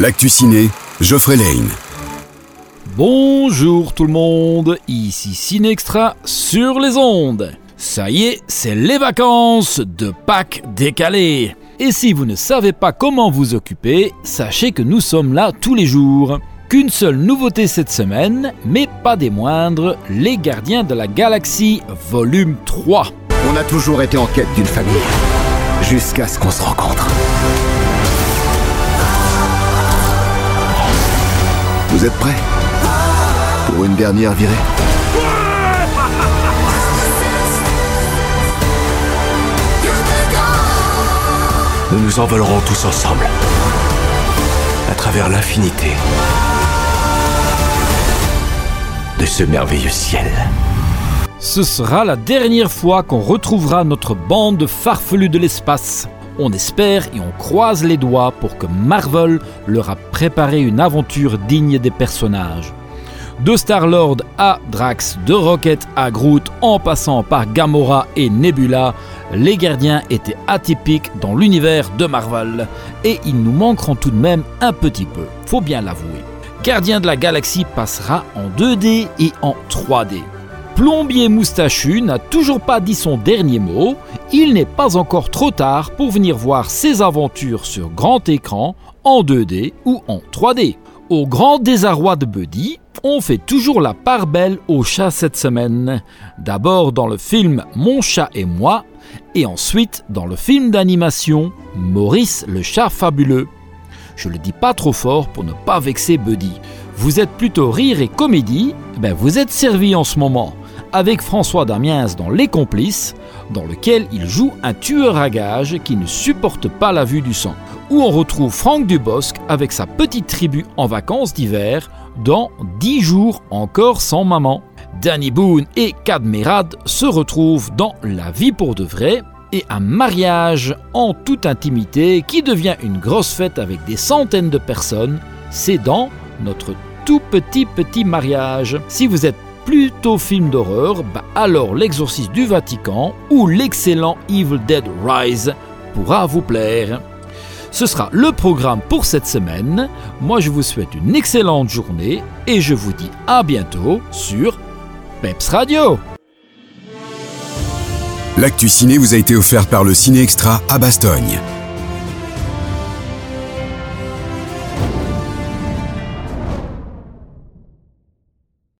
L'actu ciné, Geoffrey Lane. Bonjour tout le monde, ici Ciné Extra sur les ondes. Ça y est, c'est les vacances de Pâques décalées. Et si vous ne savez pas comment vous occuper, sachez que nous sommes là tous les jours. Qu'une seule nouveauté cette semaine, mais pas des moindres, Les Gardiens de la Galaxie, volume 3. On a toujours été en quête d'une famille, jusqu'à ce qu'on se rencontre. Vous êtes prêts Pour une dernière virée Nous nous envolerons tous ensemble. À travers l'infinité. De ce merveilleux ciel. Ce sera la dernière fois qu'on retrouvera notre bande de farfelus de l'espace. On espère et on croise les doigts pour que Marvel leur a préparé une aventure digne des personnages. De Star-Lord à Drax, de Rocket à Groot, en passant par Gamora et Nebula, les gardiens étaient atypiques dans l'univers de Marvel. Et ils nous manqueront tout de même un petit peu, faut bien l'avouer. Gardien de la Galaxie passera en 2D et en 3D. Plombier moustachu n'a toujours pas dit son dernier mot, il n'est pas encore trop tard pour venir voir ses aventures sur grand écran, en 2D ou en 3D. Au grand désarroi de Buddy, on fait toujours la part belle au chat cette semaine. D'abord dans le film Mon chat et moi, et ensuite dans le film d'animation Maurice le chat fabuleux. Je le dis pas trop fort pour ne pas vexer Buddy. Vous êtes plutôt rire et comédie, ben vous êtes servi en ce moment avec François Damiens dans Les Complices, dans lequel il joue un tueur à gages qui ne supporte pas la vue du sang. Où on retrouve Franck Dubosc avec sa petite tribu en vacances d'hiver dans 10 jours encore sans maman. Danny Boone et Cadmerad se retrouvent dans La vie pour de vrai et un mariage en toute intimité qui devient une grosse fête avec des centaines de personnes. C'est dans notre tout petit petit mariage. Si vous êtes plutôt film d'horreur, bah alors l'exorciste du Vatican ou l'excellent Evil Dead Rise pourra vous plaire. Ce sera le programme pour cette semaine. Moi je vous souhaite une excellente journée et je vous dis à bientôt sur Peps Radio. L'actu ciné vous a été offert par le Ciné Extra à Bastogne.